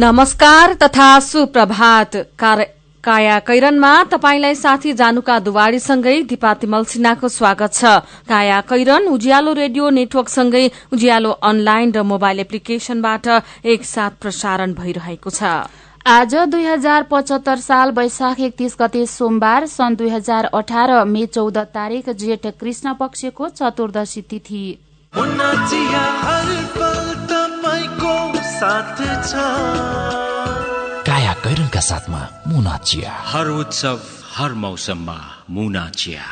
नमस्कार तथा सुप्रभात। काया कैरनमा तपाईंलाई साथी जानुका दुवारीसँगै दिपा तिमल सिन्हाको स्वागत छ। काया कैरन उज्यालो रेडियो नेटवर्कसँगै उज्यालो अनलाइन र मोबाइल एप्लिकेशनबाट एकसाथ प्रसारण भइरहेको छ। आज दुई हजार पचहत्तर साल वैशाख एकतीस गते सोमबार सन् दुई हजार अठार मे चौध तारीक जेठ कृष्ण पक्षको चतुर्दशी तिथि। काया कैरनका साथमा मुना चिया। हर उत्सव हर मौसममा मुना चिया।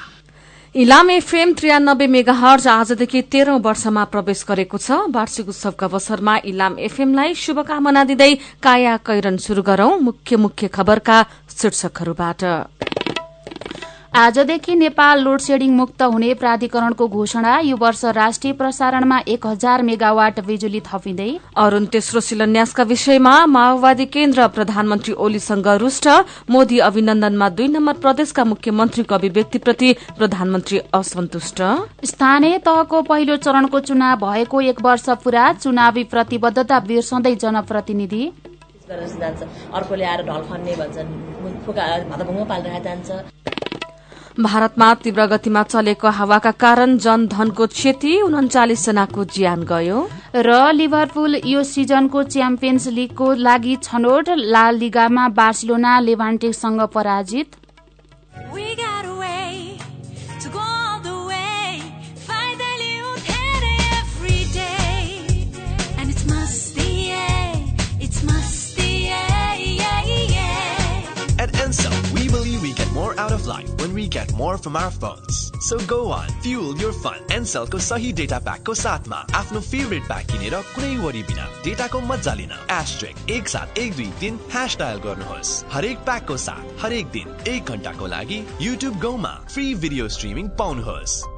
इलाम एफएम त्रियानब्बे मेगा हर्ज आजदेखि तेह्रौं वर्षमा प्रवेश गरेको छ। वार्षिक उत्सवका अवसरमा इलाम एफएमलाई शुभकामना दिँदै काया कैरन शुरू गरौं। मुख्य मुख्य खबरका शीर्षकहरूबाट। आजदेखि नेपाल लोड सेडिङ मुक्त हुने प्राधिकरणको घोषणा यो वर्ष राष्ट्रिय प्रसारणमा एक हजार मेगावाट बिजुली थपिँदै। अरूण तेस्रो शिलान्यासका विषयमा माओवादी केन्द्र प्रधानमन्त्री ओलीसँग रुष्ट। मोदी अभिनन्दनमा दुई नम्बर प्रदेशका मुख्यमन्त्रीको अभिव्यक्तिप्रति प्रधानमन्त्री असन्तुष्ट। स्थानीय तहको पहिलो चरणको चुनाव भएको एक वर्ष पूरा चुनावी प्रतिबद्धता बिर्सँदै जनप्रतिनिधि। अर्कोले आएर ढल खन्ने भन्छन्। जान्छ। भारतमा तीव्र गतिमा चलेको हावाका कारण जनधनको क्षति उन्चालिस जनाको ज्यान गयो। र लिभरपुल यो सिजनको च्याम्पियन्स लीगको लागि छनौट लाल लिगामा बार्सिलोना लेभान्टेसँग पराजित। We get more from our phones. So go on, fuel your fun. Sahi Data Pack ko साथमा आफ्नो फेभरेट प्याक किनेर कुनै वरि बिना डेटाको मजा लिन एस्ट्रिक एक सात एक दुई तिन ह्यास डायल गर्नुहोस् हरेक प्याकको साथ हरेक दिन एक घन्टाको लागि युट्युब गाउँमा फ्री भिडियो स्ट्रिमिङ पाउनुहोस्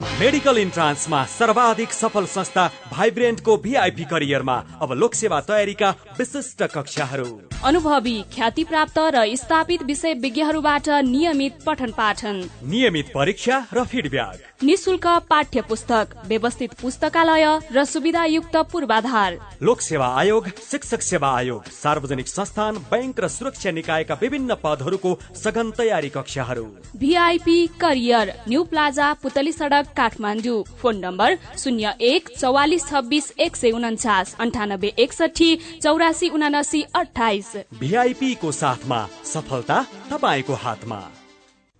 मेडिकल इन्ट्रान्समा सर्वाधिक सफल संस्था भाइब्रेन्टको भिआइपी करियरमा अब लोकसेवा तयारीका विशिष्ट कक्षाहरू। अनुभवी ख्याति प्राप्त र स्थापित विषय विज्ञहरूबाट नियमित पठन पाठन नियमित परीक्षा र फिडब्याक। निशुल्क पाठ्य पुस्तक व्यवस्थित पुस्तकालय र सुविधायुक्त पूर्वाधार। लोक सेवा आयोग शिक्षक सेवा आयोग सार्वजनिक संस्थान बैंक र सुरक्षा निकायका विभिन्न पदहरूको सघन तयारी कक्षाहरू। VIP career new plaza Putali Sadak Kathmandu. Phone number शून्य एक चौवालिस छब्बिस एक सय उन्चास अन्ठानब्बे एकसठी चौरासी उनासी अठाइस भिआइपीको साथमा सफलता तपाईँको हातमा।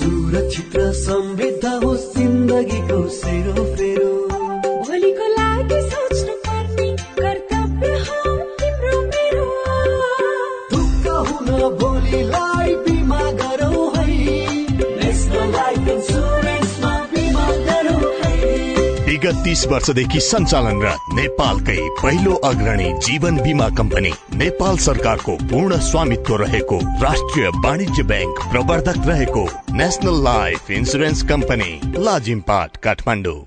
सुरक्षित र समृद्ध होस् जिन्दगीको सेरोफेरो। भोलिको लागि विगत तीस वर्षदेखि सञ्चालनरत नेपालकै पहिलो अग्रणी जीवन बिमा कम्पनी नेपाल सरकारको पूर्ण स्वामित्व रहेको राष्ट्रिय वाणिज्य ब्याङ्क प्रवर्धक रहेको national life insurance company Lazimpat Kathmandu.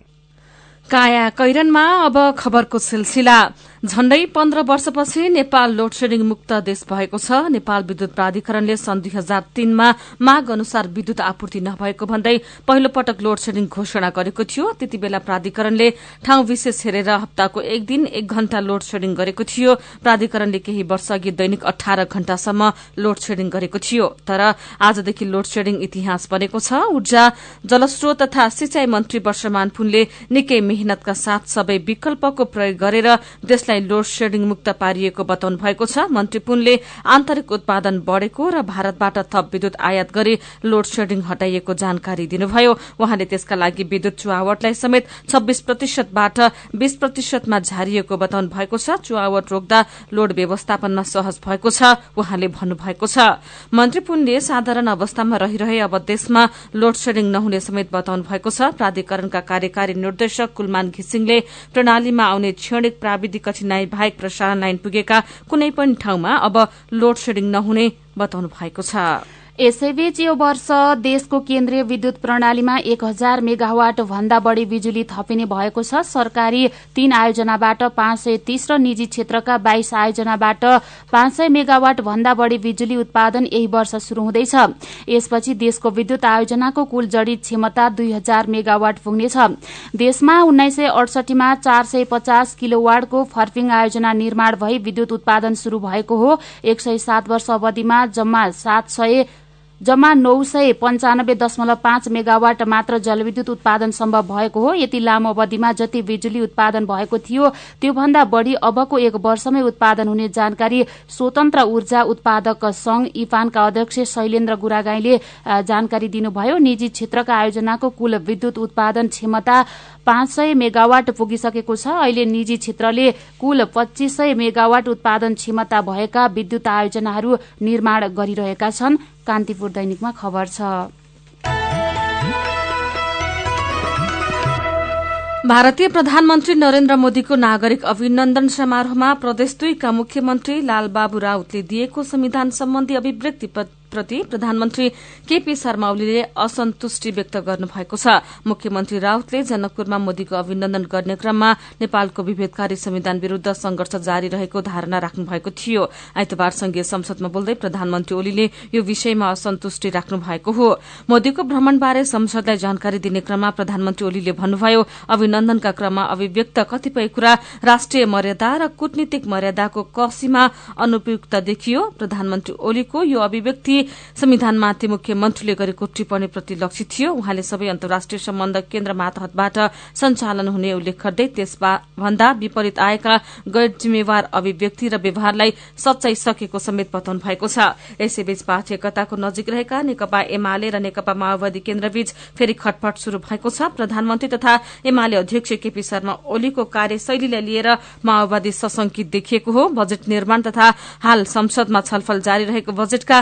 काया कैरनमा अब खबरको सिलसिला। झण्डै पन्ध्र वर्षपछि नेपाल लोड सेडिङ मुक्त देश भएको छ। नेपाल विद्युत प्राधिकरणले सन् दुई हजार तीनमा माग अनुसार विद्युत आपूर्ति नभएको भन्दै पहिलो पटक लोड सेडिङ घोषणा गरेको थियो। त्यति बेला प्राधिकरणले ठाउँ विशेष हेरेर हप्ताको एक दिन एक घण्टा लोड सेडिङ गरेको थियो। प्राधिकरणले केही वर्ष अघि दैनिक अठार घण्टासम्म लोड सेडिङ गरेको थियो। तर आजदेखि लोड सेडिङ इतिहास बनेको छ। ऊर्जा जलस्रोत तथा सिंचाई मन्त्री वर्षमान पुनले निकै मेहनतका साथ सबै विकल्पको प्रयोग गरेर देशलाई लोड सेडिङ मुक्त पारिएको बताउनु भएको छ। मन्त्री पुनले आन्तरिक उत्पादन बढ़ेको र भारतबाट थप विद्युत आयात गरी लोड सेडिङ हटाइएको जानकारी दिनुभयो। उहाँले त्यसका लागि विद्युत चुहावटलाई समेत छब्बीस प्रतिशतबाट बीस प्रतिशतमा झारिएको बताउनु भएको छ। चुहावट रोक्दा लोड व्यवस्थापनमा सहज भएको छ उहाँले भन्नुभएको छ। मन्त्री पुनले साधारण अवस्थामा रहिरहे अब देशमा लोड सेडिङ नहुने समेत बताउनु भएको छ। प्राधिकरणका कार्यकारी निर्देशक कुलमान घिसिङले प्रणालीमा आउने क्षणिक प्राविधिक कठिनाई बाहेक प्रसारण लाइन पुगेका कुनै पनि ठाउँमा अब लोड सेडिङ नहुने बताउनु भएको छ। यसैबीच यो वर्ष देशको केन्द्रीय विद्युत प्रणालीमा एक हजार मेगावाट भन्दा बढ़ी बिजुली थपिने भएको छ। सरकारी तीन आयोजनाबाट पाँच सय तीस र निजी क्षेत्रका बाइस आयोजनाबाट पाँच सय मेगावाट भन्दा बढ़ी बिजुली उत्पादन यही वर्ष शुरू हुँदैछ। यसपछि देशको विद्युत आयोजनाको कुल जडित क्षमता दुई हजार मेगावाट पुग्नेछ। देशमा उन्नाइस सय अडसठीमा चार सय पचास किलोवाटको फर्पिङ आयोजना निर्माण भई विद्युत उत्पादन शुरू भएको हो। एक सय सात वर्ष अवधिमा जम्मा सात सय जम्मा नौ सय पञ्चानब्बे दशमलव पाँच मेगावाट मात्र जलविद्युत उत्पादन सम्भव भएको हो। यति लामो अवधिमा जति बिजुली उत्पादन भएको थियो त्योभन्दा बढ़ी अबको एक वर्षमै उत्पादन हुने जानकारी स्वतन्त्र ऊर्जा उत्पादक संघ इफानका अध्यक्ष शैलेन्द्र गुरागाईले जानकारी दिनुभयो। निजी क्षेत्रका आयोजनाको कुल विद्युत उत्पादन क्षमता पाँच सय मेगावाट पुगिसकेको छ। अहिले निजी क्षेत्रले कुल पच्चीस सय मेगावाट उत्पादन क्षमता भएका विद्युत आयोजनाहरू निर्माण गरिरहेका छन्। कान्तिपुर दैनिकमा खबर छ। भारतीय प्रधानमन्त्री नरेन्द्र मोदीको नागरिक अभिनन्दन समारोहमा प्रदेश दुईका मुख्यमन्त्री लालबाबु राउतले दिएको संविधान सम्बन्धी अभिव्यक्ति प्रति प्रधानमन्त्री केपी शर्मा ओलीले असन्तुष्टि व्यक्त गर्नुभएको छ। मुख्यमन्त्री राउतले जनकपुरमा मोदीको अभिनन्दन गर्ने क्रममा नेपालको विभेदकारी संविधान विरूद्ध संघर्ष जारी रहेको धारणा राख्नु भएको थियो। आइतबार संघीय संसदमा बोल्दै प्रधानमन्त्री ओलीले यो विषयमा असन्तुष्टि राख्नु भएको हो। मोदीको भ्रमणबारे संसदलाई जानकारी दिने क्रममा प्रधानमन्त्री ओलीले भन्नुभयो अभिनन्दनका क्रममा अभिव्यक्त कतिपय कुरा राष्ट्रिय मर्यादा र कूटनीतिक मर्यादाको कसीमा अनुपयुक्त देखियो। प्रधानमन्त्री ओलीको यो अभिव्यक्ति संविधानमाथि मुख्यमन्त्रीले गरेको टिप्पणीप्रति लक्षित थियो। उहाँले सबै अन्तर्राष्ट्रिय सम्बन्ध केन्द्र मातहतबाट सञ्चालन हुने उल्लेख गर्दै त्यसभन्दा विपरीत आएका गैर जिम्मेवार अभिव्यक्ति र व्यवहारलाई सच्चाई सकेको समेत बताउनु भएको छ। यसैबीच पार्टी एकताको नजिक रहेका नेकपा एमाले र नेकपा माओवादी केन्द्रबीच फेरि खटपट शुरू भएको छ। प्रधानमन्त्री तथा एमाले अध्यक्ष केपी शर्मा ओलीको कार्यशैलीलाई लिएर माओवादी सशंकित देखिएको हो। बजेट निर्माण तथा हाल संसदमा छलफल जारी रहेको बजेटका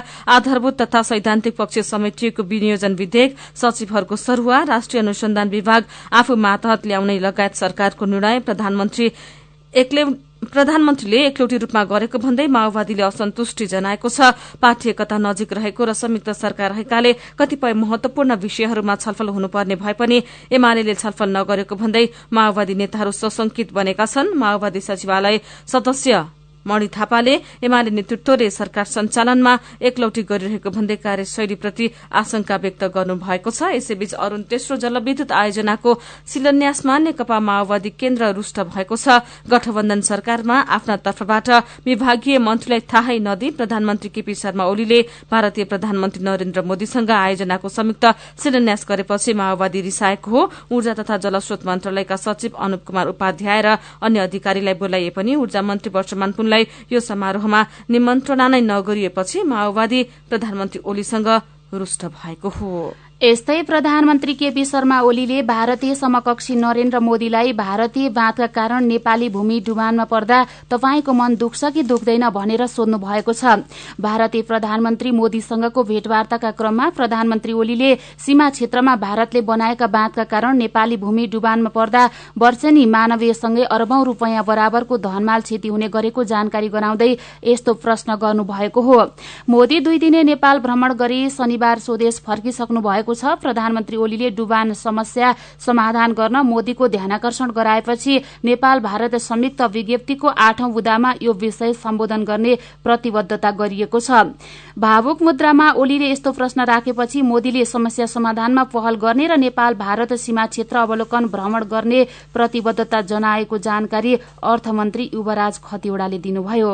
आधारभूत तथा सैद्धान्तिक पक्ष समेटिएको विनियोजन विधेयक सचिवहरूको सरूवा राष्ट्रिय अनुसन्धान विभाग आफू मातहत ल्याउने लगायत सरकारको निर्णय प्रधानमन्त्री प्रधानमन्त्रीले एकलौटी रूपमा गरेको भन्दै माओवादीले असन्तुष्टि जनाएको छ। पार्टी एकता नजिक रहेको र संयुक्त सरकार रहेकाले कतिपय महत्वपूर्ण विषयहरूमा छलफल हुनुपर्ने भए पनि एमाले छलफल नगरेको भन्दै माओवादी नेताहरू सशंकित बनेका छन्। माओवादी सचिवालय सदस्य मणि थापाले एमाले नेतृत्वले सरकार सञ्चालनमा एकलौटी गरिरहेको भन्दै कार्यशैलीप्रति आशंका व्यक्त गर्नुभएको छ। यसैबीच अरूण तेस्रो जलविद्युत आयोजनाको शिलान्यासमा नेकपा माओवादी केन्द्र रूष्ट भएको छ। गठबन्धन सरकारमा आफ्ना तर्फबाट विभागीय मन्त्रीलाई थाहै नदिई प्रधानमन्त्री केपी शर्मा ओलीले भारतीय प्रधानमन्त्री नरेन्द्र मोदीसँग आयोजनाको संयुक्त शिलान्यास गरेपछि माओवादी रिसाएको हो। ऊर्जा तथा जलस्रोत मन्त्रालयका सचिव अनुप कुमार उपाध्याय र अन्य अधिकारीलाई बोलाइए पनि ऊर्जा मन्त्री वर्षमान पुनलाई यो समारोहमा निमन्त्रणा नै नगरिएपछि माओवादी प्रधानमन्त्री ओलीसँग रूष्ट भएको हो। यस्तै प्रधानमन्त्री केपी शर्मा ओलीले भारतीय समकक्षी नरेन्द्र मोदीलाई भारतीय बाँधका कारण नेपाली भूमि डुबानमा पर्दा तपाईँको मन दुख्छ कि दुख्दैन भनेर सोध्नु भएको छ। भारतीय प्रधानमन्त्री मोदीसँगको भेटवार्ताका क्रममा प्रधानमन्त्री ओलीले सीमा क्षेत्रमा भारतले बनाएका बाँधका कारण नेपाली भूमि डुबानमा पर्दा वर्षेनी मानवीयसँगै अरबौं रूपियाँ बराबरको धनमाल क्षति हुने गरेको जानकारी गराउँदै यस्तो प्रश्न गर्नुभएको हो। मोदी दुई दिने नेपाल भ्रमण गरी शनिबार स्वदेश फर्किसक्नु भएको भएको छ। प्रधानमन्त्री ओलीले डुबान समस्या समाधान गर्न मोदीको ध्यानकर्षण गराएपछि नेपाल भारत संयुक्त विज्ञप्तिको आठौं बुदामा यो विषय सम्बोधन गर्ने प्रतिबद्धता गरिएको छ। भावुक मुद्रामा ओलीले यस्तो प्रश्न राखेपछि मोदीले समस्या समाधानमा पहल गर्ने र नेपाल भारत सीमा क्षेत्र अवलोकन भ्रमण गर्ने प्रतिबद्धता जनाएको जानकारी अर्थमन्त्री युवराज खतिवड़ाले दिनुभयो।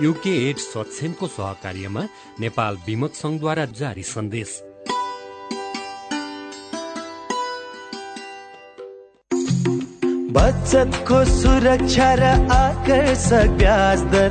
युके एड सक्षमको सहकार्यमा नेपाल विमक संघद्वारा जारी सन्देश। बचतको सुरक्षा र आकर्षक ब्याज दर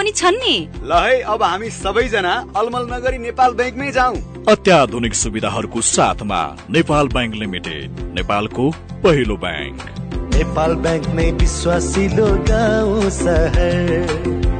पनि छन् नि। ल है अब हामी सबैजना अलमल नगरी नेपाल ब्याङ्कमै जाउँ। अत्याधुनिक सुविधाहरूको साथमा नेपाल ब्याङ्क लिमिटेड नेपालको पहिलो ब्याङ्क। नेपाल ब्याङ्क नै विश्वासिलो गाउँ सहर।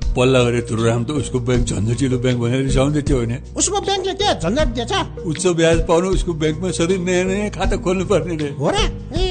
पल्ला गरेर तुरुराम त उसको ब्याङ्क झन्झटिलो ब्याङ्क भनेर रिसाउँदै थियो भने उसको ब्याङ्कले के झन्झट दिएछ। उच्च ब्याज पाउनु उसको ब्याङ्कमा सधैँ नयाँ नयाँ खाता खोल्नु पर्ने रे। हो र? ए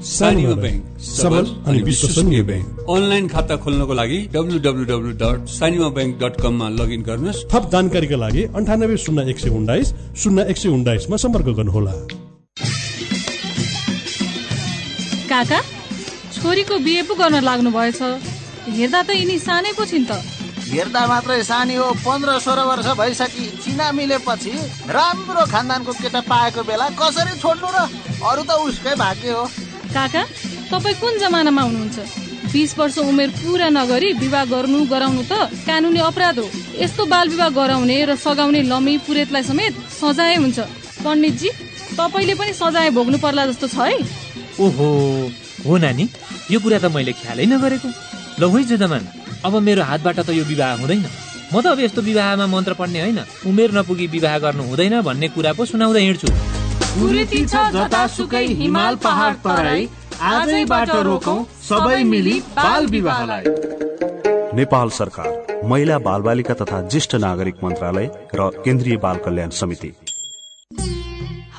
सानीमा ब्याङ्क सबल अनि विश्वसनीय ब्याङ्क अनलाइन खाता खोल्नको लागि W W W dot Sanima bank dot कममा लगइन गर्नुहोस्। थप जानकारीका लागि अन्ठानब्बे शून्य एक सय उन्नाइस शून्य एक सय उन्नाइसमा सम्पर्क गर्नुहोला। काका छोरीको बिहे पो गर्न लाग्नु भएछ। हेर्दा त यिनी सानै पो छिन् त। हेर्दा मात्रै सानी हो पन्ध्र सोह्र वर्ष भइसकि चिना मिलेपछि राम्रो खानदानको केटा पाएको बेला कसरी छोड्नु र अरू त उसकै भाग्य हो। काका तपाईँ कुन जमानामा हुनुहुन्छ? बिस वर्ष उमेर पुरा नगरी विवाह गर्नु गराउनु त कानुनी अपराध हो। यस्तो बाल विवाह गराउने र सघाउने लमी पुरेतलाई समेत सजाय हुन्छ। पण्डितजी तपाईँले पनि सजाय भोग्नु पर्ला जस्तो छ है। ओहो हो नानी यो कुरा त मैले ख्यालै नगरेको। ल है जुदमान अब मेरो हातबाट त यो विवाह हुँदैन। म त अब यस्तो विवाहमा मन्त्र पढ्ने होइन। उमेर नपुगी विवाह गर्नु हुँदैन भन्ने कुरा पो सुनाउँदै हिँड्छु। कुरीति छ जतासुकै हिमाल पहाड तराई। आजैबाट रोकौं सबै मिली बाल विवाहलाई। नेपाल सरकार महिला बालबालिका तथा ज्येष्ठ नागरिक मन्त्रालय र केन्द्रीय बाल कल्याण समिति।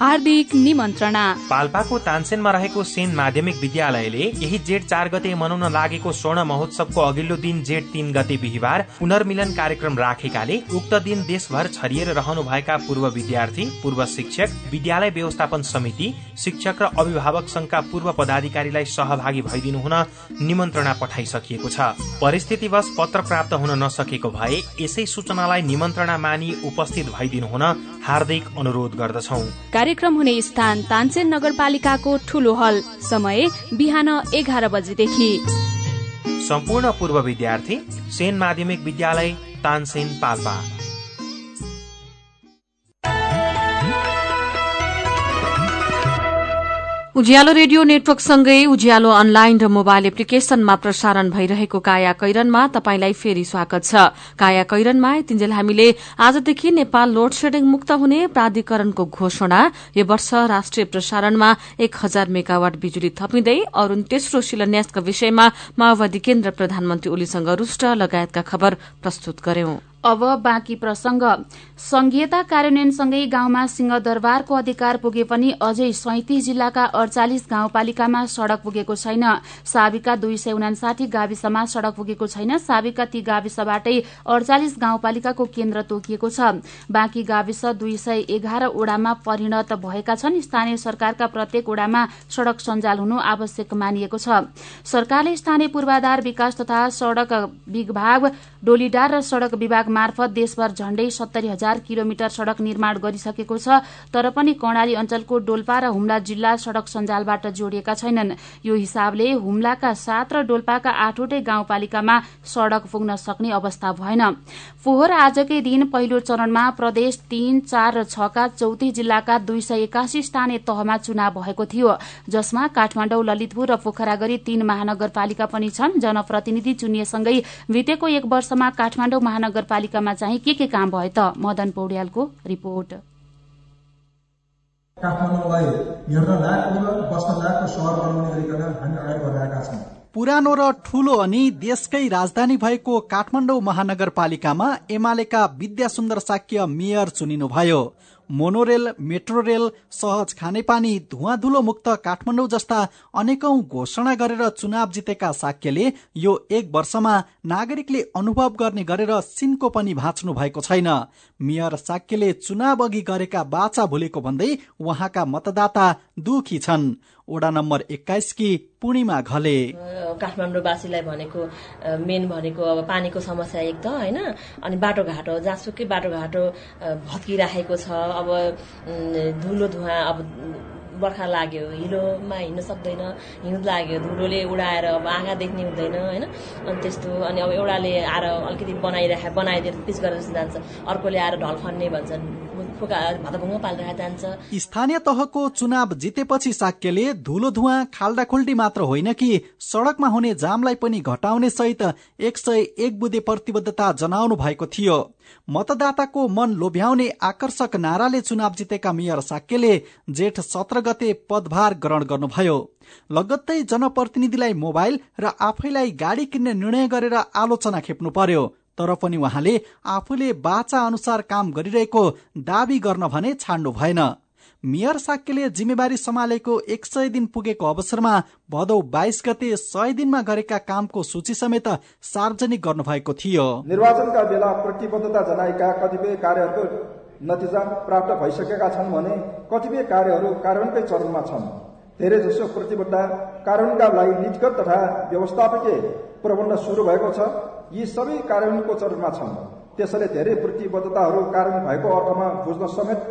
हार्दिक निमन्त्रणा। पाल्पाको तानसेनमा रहेको सेन माध्यमिक विद्यालयले यही जेठ चार गते मनाउन लागेको स्वर्ण महोत्सवको अघिल्लो दिन जेठ तीन गते बिहिबार पुनर्मिलन कार्यक्रम राखेकाले उक्त दिन देशभर छरिएर रहनुभएका पूर्व विद्यार्थी पूर्व शिक्षक विद्यालय व्यवस्थापन समिति शिक्षक र अभिभावक संघका पूर्व पदाधिकारीलाई सहभागी भइदिनु हुन निमन्त्रणा पठाइसकिएको छ। परिस्थितिवश पत्र प्राप्त हुन नसकेको भए यसै सूचनालाई निमन्त्रणा मानि उपस्थित भइदिनु हुन हार्दिक अनुरोध गर्दछौ। कार्यक्रम हुने स्थान तानसेन नगरपालिकाको ठूलो हल समय बिहान एघार बजेदेखि। सम्पूर्ण पूर्व विद्यार्थी सेन माध्यमिक विद्यालय तानसेन पाल्पा। उज्यालो रेडियो नेटवर्कसँगै उज्यालो अनलाइन र मोबाइल एप्लिकेशनमा प्रसारण भइरहेको काया कैरनमा तपाईंलाई फेरि स्वागत छ। काया कैरनमा तिन्जेल हामीले आजदेखि नेपाल लोड सेडिङ मुक्त हुने प्राधिकरणको घोषणा। यो वर्ष राष्ट्रिय प्रसारणमा एक हजार मेगावाट बिजुली थपिँदै अरूण तेस्रो शिलान्यासका विषयमा माओवादी केन्द्र प्रधानमन्त्री ओलीसँग रुष्ट लगायतका खबर प्रस्तुत गर्यौं। अब बाँकी प्रसंग। संघीयता कार्यान्वयनसँगै गाउँमा सिंहदरबारको अधिकार पुगे पनि अझै सैतिस जिल्लाका अडचालिस गाउँपालिकामा सड़क पुगेको छैन। साबिका दुई सय उनासाठी गाविसमा सड़क पुगेको छैन। साबिका ती गाविसबाटै अडचालिस गाउँपालिकाको केन्द्र तोकिएको छ। बाँकी गाविस दुई सय एघार ओडामा परिणत भएका छन्। स्थानीय सरकारका प्रत्येक ओडामा सड़क सञ्जाल हुनु आवश्यक मानिएको छ। सरकारले स्थानीय पूर्वाधार विकास तथा सड़क विभाग डोलीडार र सड़क विभाग मार्फत देशभर झण्डै सत्तरी हजार किलोमिटर सड़क निर्माण गरिसकेको छ तर पनि कर्णाली अञ्चलको डोल्पा र हुम्ला जिल्ला सड़क सञ्जालबाट जोडिएका छैनन्। यो हिसाबले हुम्लाका सात र डोल्पाका आठवटै गाउँपालिकामा सड़क पुग्न सक्ने अवस्था भएन। फोहोर आजकै दिन पहिलो चरणमा प्रदेश तीन चार र छका चौतिस जिल्लाका दुई सय एकासी स्थानीय तहमा चुनाव भएको थियो जसमा काठमाडौँ ललितपुर र पोखरा गरी तीन महानगरपालिका पनि छन्। जनप्रतिनिधि चुनिएसँगै बितेको एक वर्षमा काठमाडौँ महानगरपालिका पालिकामा चाहिँ के के काम भयो त? मदन पौड्यालको रिपोर्ट। काठमाडौँलाई हेर्न लायकको र बस्न लायकको सहर बनाउने गरिकन हामी अगाडि बढिरहेका छौँ। पुरानो र ठूलो अनि देशकै राजधानी भएको काठमाडौँ महानगरपालिकामा एमालेका विद्या सुन्दर साक्य मेयर चुनिनुभयो। मोनोरेल मेट्रो रेल सहज खानेपानी धुवाधुलो मुक्त काठमाडौँ जस्ता अनेकौं घोषणा गरेर चुनाव जितेका साक्यले यो एक वर्षमा नागरिकले अनुभव गर्ने गरेर सिनको पनि भाँच्नु भएको छैन। मेयर साक्यले चुनाव अघि गरेका बाचा भुलेको भन्दै उहाँका मतदाता दुखी छन्। वडा नम्बर एक्काइसकी पूर्णिमा घले। काठमाडौँवासीलाई भनेको मेन भनेको अब पानीको समस्या एक त होइन? अनि बाटोघाटो जहाँसुकै बाटोघाटो भत्किराखेको छ। अब धुलो धुवा अब बर्खा लाग्यो हिलोमा हिँड्न सक्दैन हिउँ लाग्यो धुलोले उडाएर अब आँखा देख्ने हुँदैन होइन? अनि त्यस्तो अनि अब एउटाले आएर अलिकति बनाइराखे बनाइदिएर पिच गरेर जान्छ अर्कोले आएर ढल खन्ने भन्छन्। स्थानीय तहको चुनाव जितेपछि साक्यले धुलो धुवा खाल्डा खुल्टी मात्र होइन कि सड़कमा हुने जामलाई पनि घटाउने सहित एक सय एक बुधे प्रतिबद्धता जनाउनु भएको थियो। मतदाताको मन लोभ्याउने आकर्षक नाराले चुनाव जितेका मेयर साक्यले जेठ सत्र गते पदभार ग्रहण गर्नुभयो। लगत्तै जनप्रतिनिधिलाई मोबाइल र आफैलाई गाडी किन्ने निर्णय गरेर आलोचना खेप्नु पर्यो। तर पनि उहाँले आफूले बाचा अनुसार काम गरिरहेको दावी गर्न भने छाड्नु भएन। मेयर साक्यले जिम्मेवारी सम्हालेको एक सय दिन पुगेको अवसरमा भदौ बाइस गते सय दिनमा गरेका कामको सूची समेत सार्वजनिक गर्नुभएको थियो। निर्वाचनका बेला प्रतिबद्धता जनाएका कतिपय कार्यहरूको नतिजा प्राप्त भइसकेका छन् भने कतिपय कार्यहरू कार्यान्वयनकै चरणमा छन्। धेरैजसो प्रतिबद्ध कार्यान्वयनका लागि नीतिगत तथा व्यवस्थापकीय प्रबन्ध सुरु भएको छ। यी सबै कार्यान्वयनको चरणमा छन्। त्यसैले धेरै प्रतिबद्धताहरू कार्यान्वयन भएको अर्थमा बुझ्न समेत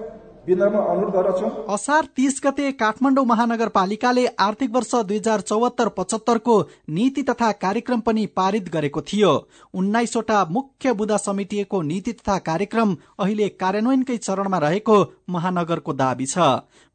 असार तीस गते काठमाडौँ महानगरपालिकाले आर्थिक वर्ष दुई हजार चौहत्तर पचहत्तरको नीति तथा कार्यक्रम पनि पारित गरेको थियो। उन्नाइसवटा मुख्य बुदा समितिएको नीति तथा कार्यक्रम अहिले कार्यान्वयनकै चरणमा रहेको महानगरको दावी छ।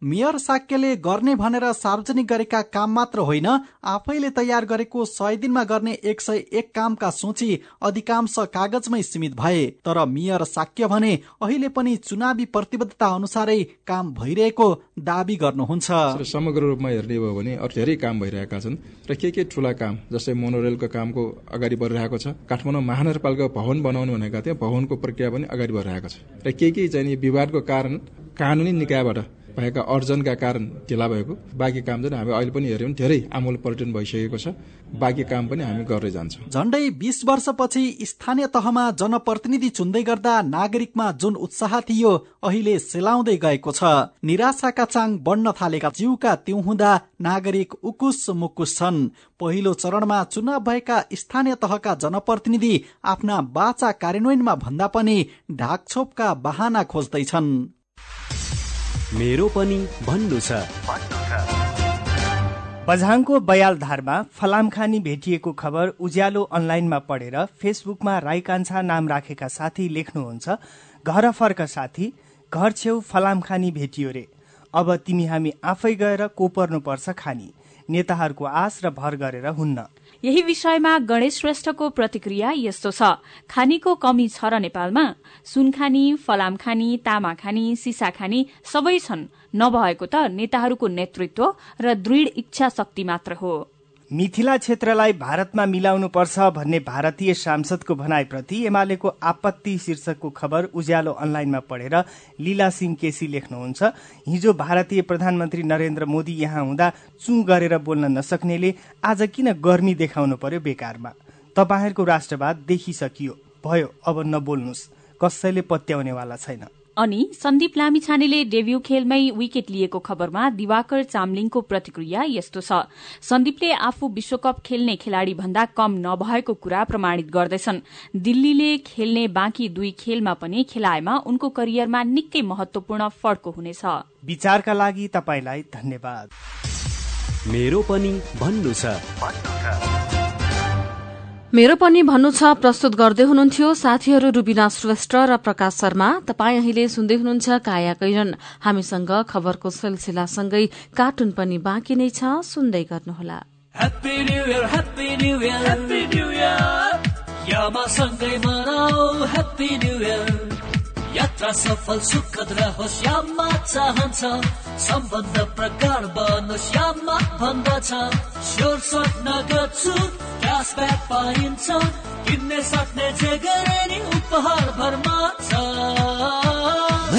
मेयर साक्यले गर्ने भनेर सार्वजनिक गरेका काम मात्र होइन आफैले तयार गरेको सय दिनमा गर्ने एक सय एक कामका सूची अधिकांश कागजमै सीमित भए। तर मेयर साक्य भने अहिले पनि चुनावी प्रतिबद्धता अनुसारै काम भइरहेको दावी गर्नुहुन्छ। समग्र रूपमा हेर्ने भयो भने अरू धेरै काम भइरहेका छन् र के के ठुला काम जस्तै मोनोरेलको कामको अगाडि बढिरहेको छ काठमाडौँ महानगरपालिका भवन बनाउने भनेका थियो भवनको प्रक्रिया पनि अगाडि बढिरहेको छ। र के के चाहिँ विवादको कारण कानुनी निकायबाट भएका अर्जनका कारण ढिला भएको बाँकी काम चाहिँ हामी अहिले पनि हेऱ्यौँ धेरै आमूल पर्यटन भइसकेको छ। बाँकी काम पनि हामी गर्दै जान्छौँ। झण्डै बीस वर्षपछि स्थानीय तहमा जनप्रतिनिधि चुन्दै गर्दा नागरिकमा जुन उत्साह थियो अहिले सेलाउँदै गएको छ। निराशाका चाङ बढ्न थालेका जीवका त्यौ हुँदा नागरिक उकुस मुकुस छन्। पहिलो चरणमा चुनाव भएका स्थानीय तहका जनप्रतिनिधि आफ्ना बाचा कार्यान्वयनमा भन्दा पनि ढाकछोपका बहाना खोज्दैछन्। मेरो पनि भन्नु छ। बझाङको बयालधारमा फलामखानी भेटिएको खबर उज्यालो अनलाइनमा पढेर फेसबुकमा राईकान्छा नाम राखेका साथी लेख्नुहुन्छ घर फर्क साथी घर छेउ फलामखानी भेटियो रे। अब तिमी हामी आफै गएर कोपर्नुपर्छ खानी। नेताहरूको आश र भर गरेर हुन्न। यही विषयमा गणेश श्रेष्ठको प्रतिक्रिया यस्तो छ। खानीको कमी छ र नेपालमा सुनखानी फलामखानी तामाखानी सिसाखानी सबै छन्। नभएको त नेताहरूको नेतृत्व र दृढ इच्छा शक्ति मात्र हो। मिथिला क्षेत्रलाई भारतमा मिलाउनु पर्छ भन्ने भारतीय सांसदको भनाइप्रति एमालेको आपत्ति शीर्षकको खबर उज्यालो अनलाइनमा पढेर लीला सिंह केसी लेख्नुहुन्छ। हिजो भारतीय प्रधानमन्त्री नरेन्द्र मोदी यहाँ हुँदा चु गरेर बोल्न नसक्नेले आज किन गर्मी देखाउनु पर्यो बेकारमा? तपाईँहरूको राष्ट्रवाद देखिसकियो। भयो अब नबोल्नुहोस्। कसैले पत्याउनेवाला छैन। अनि सन्दीप लामिछानेले डेब्यू खेलमै विकेट लिएको खबरमा दिवाकर चामलिङको प्रतिक्रिया यस्तो छ। सन्दीपले आफू विश्वकप खेल्ने खेलाड़ी भन्दा कम नभएको कुरा प्रमाणित गर्दैछन्। दिल्लीले खेल्ने बाँकी दुई खेलमा पनि खेलाएमा उनको करियरमा निकै महत्वपूर्ण फड्को हुनेछ। विचारका लागि तपाईँलाई धन्यवाद। मेरो पनि भन्नु छ। मेरो पनि भन्नु छ प्रस्तुत गर्दै हुनुहुन्थ्यो साथीहरू रुबिना श्रेष्ठ र प्रकाश शर्मा। तपाईँ अहिले सुन्दै हुनुहुन्छ काया कैरन। हामीसँग खबरको सिलसिलासँगै कार्टुन पनि बाँकी नै छ सुन्दै गर्नुहोला। यात्रा सफल सुखद रहोस् याममा चाहन्छ। सम्बन्ध प्रकार बनोस् याममा भन्दछ। स्योर सर्ट नगद छुट क्यासब्याक पाइन्छ। किन्ने सक्ने जे गरे नि उपहार भरमा छ।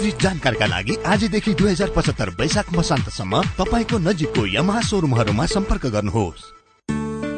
विस्तृत जानकारीका लागि आजदेखि दुई हजार पचहत्तर वैशाख मसान्तसम्म तपाईँको नजिकको यमहा सोरुमहरूमा सम्पर्क गर्नुहोस्।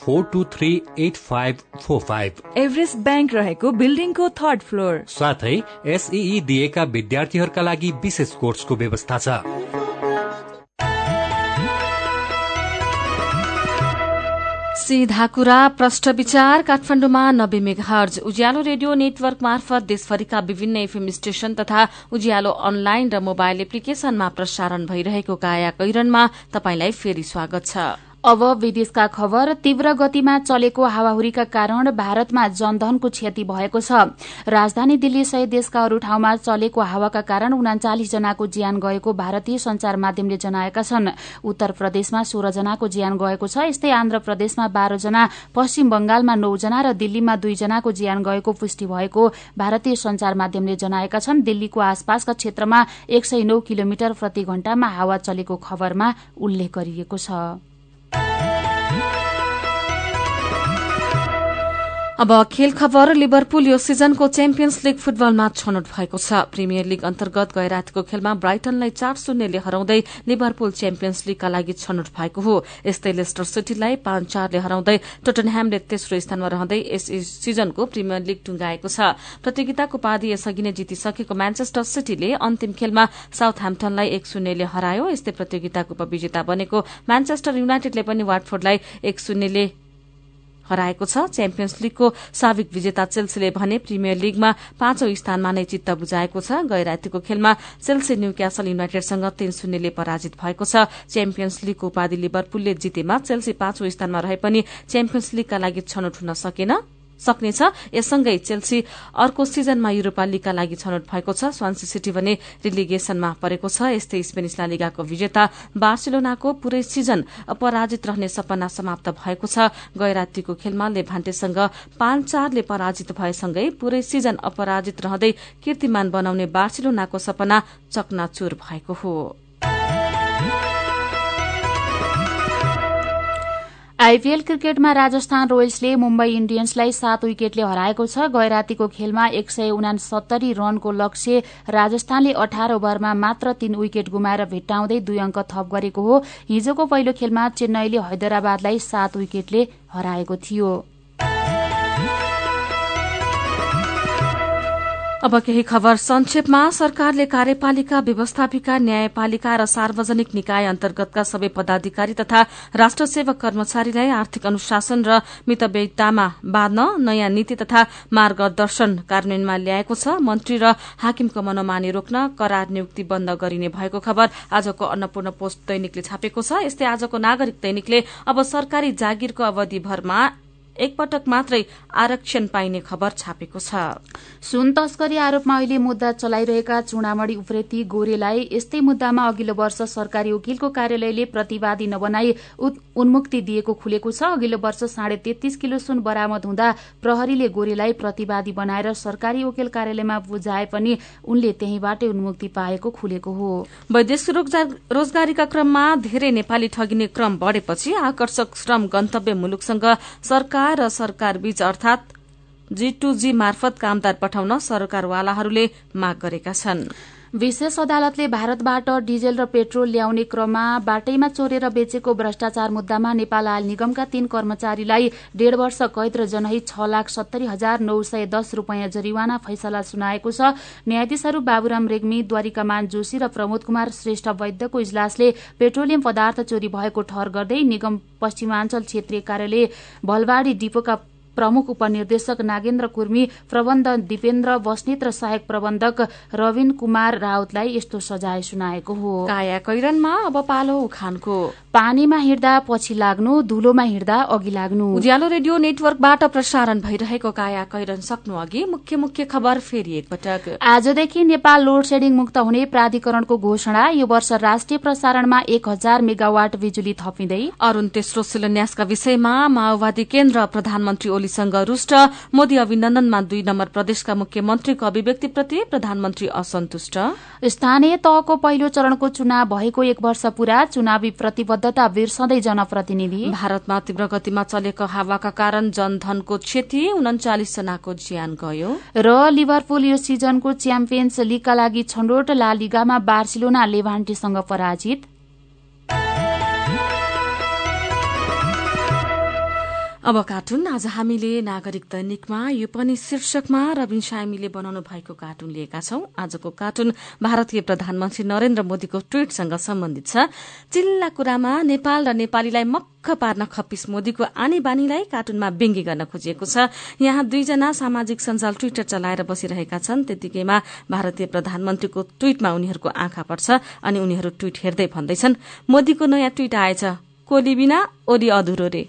Four two three eight five four five. Everest bank रहेको बिल्डिङको थर्ड फ्लोर। साथै एसई दिएका विद्यार्थीहरूका लागि विशेष कोर्सको व्यवस्था छ। सीधा कुरा प्रष्ट विचार काठमाडौँमा नब्बे मेगाहर्ज उज्यालो रेडियो नेटवर्क मार्फत देशभरिका विभिन्न एफएम स्टेशन तथा उज्यालो अनलाइन र मोबाइल एप्लिकेशनमा प्रसारण भइरहेको काया कैरनमा तपाईंलाई फेरि स्वागत छ। अब विदेशका खबर तीव्र गतिमा चलेको हावाहुरीका कारण भारतमा जनधनको क्षति भएको छ। राजधानी दिल्ली सहित देशका अरू ठाउँमा चलेको हावाका कारण उनाचालिस जनाको ज्यान गएको भारतीय संचार माध्यमले जनाएका छन्। उत्तर प्रदेशमा सोह्र जनाको ज्यान गएको छ यस्तै आन्ध्र प्रदेशमा बाह्र जना पश्चिम बंगालमा नौजना र दिल्लीमा दुईजनाको ज्यान गएको पुष्टि भएको भारतीय संचार माध्यमले जनाएका छन्। दिल्लीको आसपासका क्षेत्रमा एक सय नौ किलोमिटर प्रति घण्टामा हावा चलेको खबरमा उल्लेख गरिएको छ। Bye. अब खेल खबर लिभरपुल यो सिजनको च्याम्पियन्स लीग फुटबलमा छनौट भएको छ। प्रिमियर लीग अन्तर्गत गए रातिको खेलमा ब्राइटनलाई चार शून्यले हराउँदै लिभरपुल च्याम्पियन्स लीगका लागि छनौट भएको हो। यस्तै लेस्टर सिटीलाई पाँच चारले हराउँदै टोटनह्यामले तेस्रो स्थानमा रहँदै यस सिजनको प्रिमियर लीग टुंगाएको छ। प्रतियोगिताको उपाधि यसअघि नै जितिसकेको म्यान्चेस्टर सिटीले अन्तिम खेलमा साउथ ह्याम्पटनलाई एक शून्यले हरायो। यस्तै प्रतियोगिताको उपविजेता बनेको म्यान्चेस्टर युनाइटेडले पनि वाटफोर्डलाई एक शून्यले हराएको छ। च्याम्पियन्स लीगको साविक विजेता चेल्सीले भने प्रिमियर लीगमा पाँचौं स्थानमा नै चित्त बुझाएको छ। गए रातिको खेलमा चेल्सी न्यू क्यासल युनाइटेडसँग तीन शून्यले पराजित भएको छ। च्याम्पियन्स लीगको उपाधि लिभरपुलले जितेमा चेल्सी पाँचौं स्थानमा रहे पनि च्याम्पियन्स लीगका लागि छनौट हुन सकेन। सक्नेछ यससँगै चेल्सी अर्को सिजनमा युरोपा लीगका लागि छनौट भएको छ। स्वान्सी सिटी भने रिलिगेशनमा परेको छ। यस्तै स्पेनिस लीगाको विजेता बार्सिलोनाको पूरै सिजन अपराजित रहने सपना समाप्त भएको छ। गए रातिको खेलमा लेभान्टेसँग पाँच चारले पराजित भएसँगै पूरै सिजन अपराजित रहँदै कीर्तिमान बनाउने बार्सिलोनाको सपना चकनाचुर भएको हो। आइपीएल क्रिकेटमा राजस्थान रोयल्सले मुम्बई इण्डियन्सलाई सात विकेटले हराएको छ। गए रातिको खेलमा एक सय उनासत्तरी रनको लक्ष्य राजस्थानले अठार ओभरमा मात्र तीन विकेट गुमाएर भेट्टाउँदै दुई अङ्क थप गरेको हो। हिजोको पहिलो खेलमा चेन्नईले हैदराबादलाई सात विकेटले हराएको थियो। अब केही खबर संक्षेपमा। सरकारले कार्यपालिका व्यवस्थापिका न्यायपालिका र सार्वजनिक निकाय अन्तर्गतका सबै पदाधिकारी तथा राष्ट्र सेवक कर्मचारीलाई आर्थिक अनुशासन र मितव्ययितामा बाँध्न नयाँ नीति तथा मार्गदर्शन कार्यान्वयनमा ल्याएको छ। मन्त्री र हाकिमको मनोमानी रोक्न करार नियुक्ति बन्द गरिने भएको खबर आजको अन्नपूर्ण पोस्ट दैनिकले छापेको छ। यस्तै आजको नागरिक दैनिकले अब सरकारी जागिरको अवधिभरमा एकपटक मात्रै आरक्षण पाइने खबर छापेको छ। सुन तस्करी आरोपमा अहिले मुद्दा चलाइरहेका चुडामणी उप्रेती गोरेलाई यस्तै मुद्दामा अघिल्लो वर्ष सरकारी वकिलको कार्यालयले प्रतिवादी नबनाई उन्मुक्ति दिएको खुलेको छ। अघिल्लो वर्ष साढे तेत्तीस किलो सुन बरामद हुँदा प्रहरीले गोरेलाई प्रतिवादी बनाएर सरकारी वकिल कार्यालयमा बुझाए पनि उनले त्यहीँबाटै उन्मुक्ति पाएको खुलेको हो। वैदेशिक रोजगारीका क्रममा धेरै नेपाली ठगिने क्रम बढ़ेपछि आकर्षक श्रम गन्तव्य मुलुकसँग सरकार र सरकार बीच अर्थात जी टू जी मार्फत कामदार पठाउन सरकारवालाहरूले माग गरेका छन्। विशेष अदालतले भारतबाट डिजेल र पेट्रोल ल्याउने क्रममा बाटैमा चोरेर बेचेको भ्रष्टाचार मुद्दामा नेपाल आयल निगमका तीन कर्मचारीलाई डेढ़ वर्ष कैद र जनहित छ लाख सत्तरी हजार नौ सय दस रूपियाँ जरिवाना फैसला सुनाएको छ। न्यायाधीशहरू बाबुराम रेग्मी द्वारिकामान जोशी र प्रमोद कुमार श्रेष्ठ वैद्यको इजलासले पेट्रोलियम पदार्थ चोरी भएको ठहर गर्दै निगम पश्चिमाञ्चल क्षेत्रीय कार्यालय भलवाडी डिपोका प्रमुख उपनिर्देशक नागेन्द्र कुर्मी प्रबन्ध दिपेन्द्र बस्नेत र सहायक प्रबन्धक रविन कुमार राउतलाई यस्तो सजाय सुनाएको हो। काया अब पालो पानीमा हिँड्दा पछि लाग्नु धुलोमा हिँड्दा अघि लाग्नु। उज्यालो रेडियो नेटवर्कबाट प्रसारण भइरहेको काया कैरन सक्नु अघि मुख्य मुख्य खबर फेरि एकपटक। आजदेखि नेपाल लोड सेडिङ मुक्त हुने प्राधिकरणको घोषणा यो वर्ष राष्ट्रिय प्रसारणमा एक हजार मेगावाट बिजुली थपिँदै। अरूण तेस्रो शिलान्यासका विषयमा माओवादी केन्द्र प्रधानमन्त्री ओलीसँग रुष्ट मोदी अभिनन्दनमा दुई नम्बर प्रदेशका मुख्यमन्त्रीको अभिव्यक्तिप्रति प्रधानमन्त्री असन्तुष्ट। स्थानीय तहको पहिलो चरणको चुनाव भएको एक वर्ष पूरा चुनावी प्रतिबद्धता बिर्सँदै जनप्रतिनिधि। भारतमा तीव्र गतिमा चलेको हावाका कारण जनधनको क्षति उन्चालिस जनाको ज्यान गयो। र लिभरपुल यो सिजनको च्याम्पियन्स लीगका लागि छनौट ला लिगामा बार्सिलोना लेभान्टीसँग पराजित। अब कार्टुन आज हामीले नागरिक दैनिकमा यो पनि शीर्षकमा रविन सामीले बनाउनु भएको कार्टुन लिएका छौं। आजको कार्टुन भारतीय प्रधानमन्त्री नरेन्द्र मोदीको ट्वीटसँग सम्बन्धित छ। चिल्ला कुरामा नेपाल र नेपालीलाई मक्ख पार्न खप्पिस मोदीको आनी बानीलाई कार्टुनमा व्यङ्गी गर्न खोजिएको छ। यहाँ दुईजना सामाजिक सञ्जाल ट्विटर चलाएर बसिरहेका छन्। त्यतिकैमा भारतीय प्रधानमन्त्रीको ट्वीटमा उनीहरूको आँखा पर्छ अनि उनीहरू ट्वीट हेर्दै भन्दैछन् मोदीको नयाँ ट्वीट आएछ। कोली बिना ओली अधुरो रे